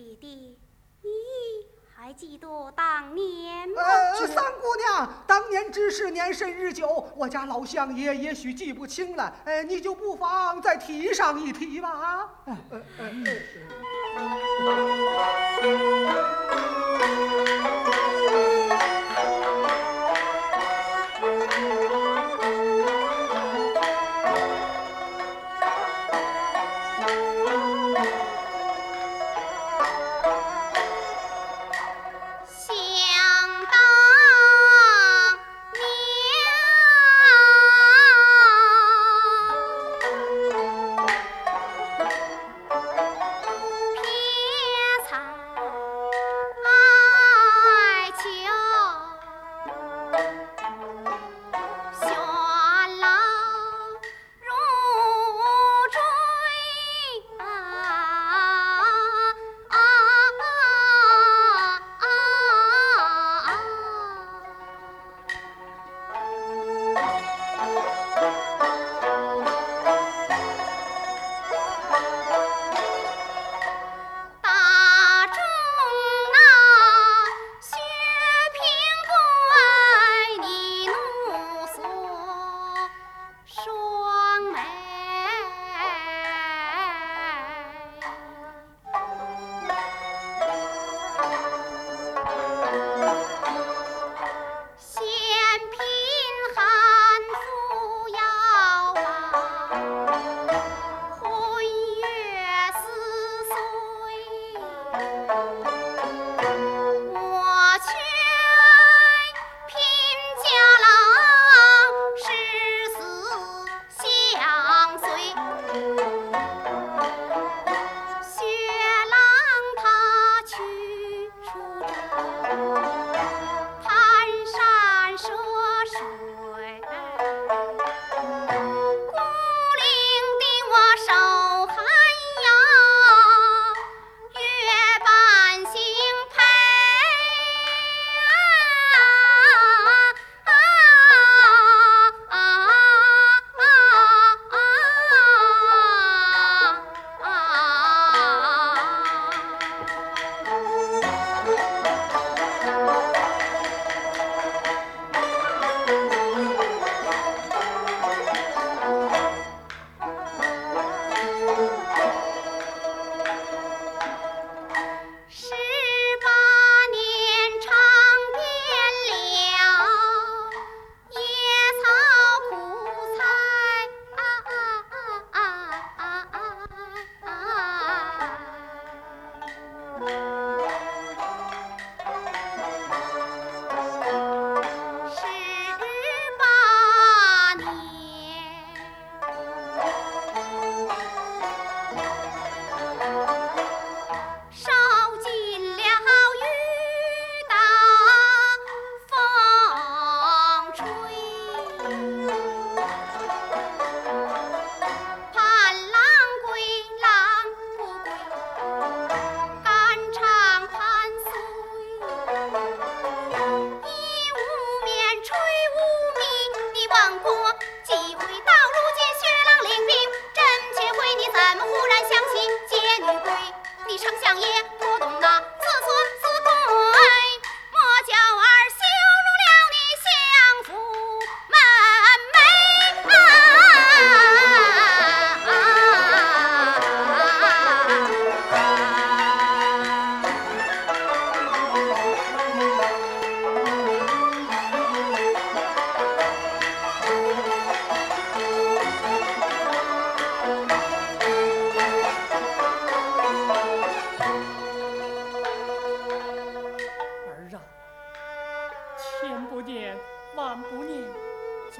弟弟你还记得当年吗？三姑娘当年之事年甚日久我家老相爷也许记不清了哎你就不妨再提上一提吧。啊。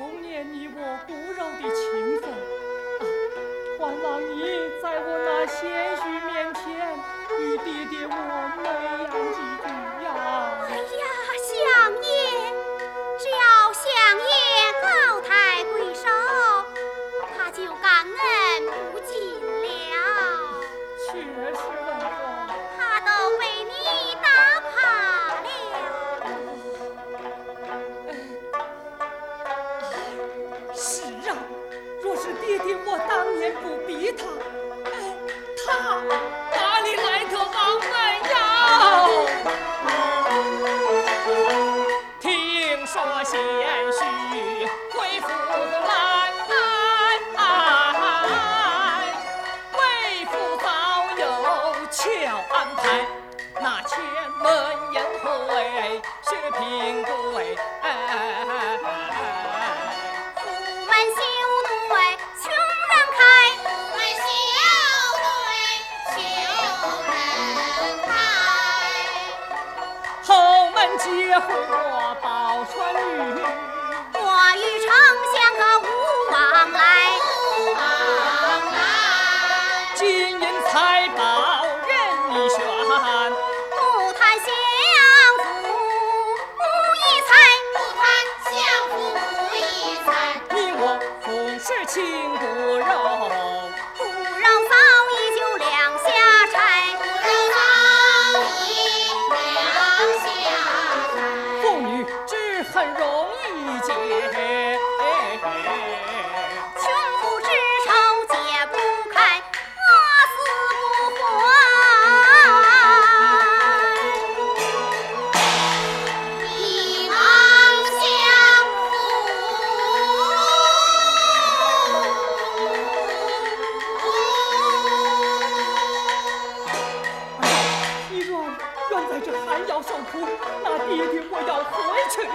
重念你我骨肉的情分，还、望你在我那贤婿面前与爹爹我美言几句。Não! 结婚我报春雨，我与丞相可无往来。无往来。金银财宝任你选，不谈相府无一财，不谈相府无一财。你我同是亲骨肉。在这还要受苦，那爹爹我要回去了。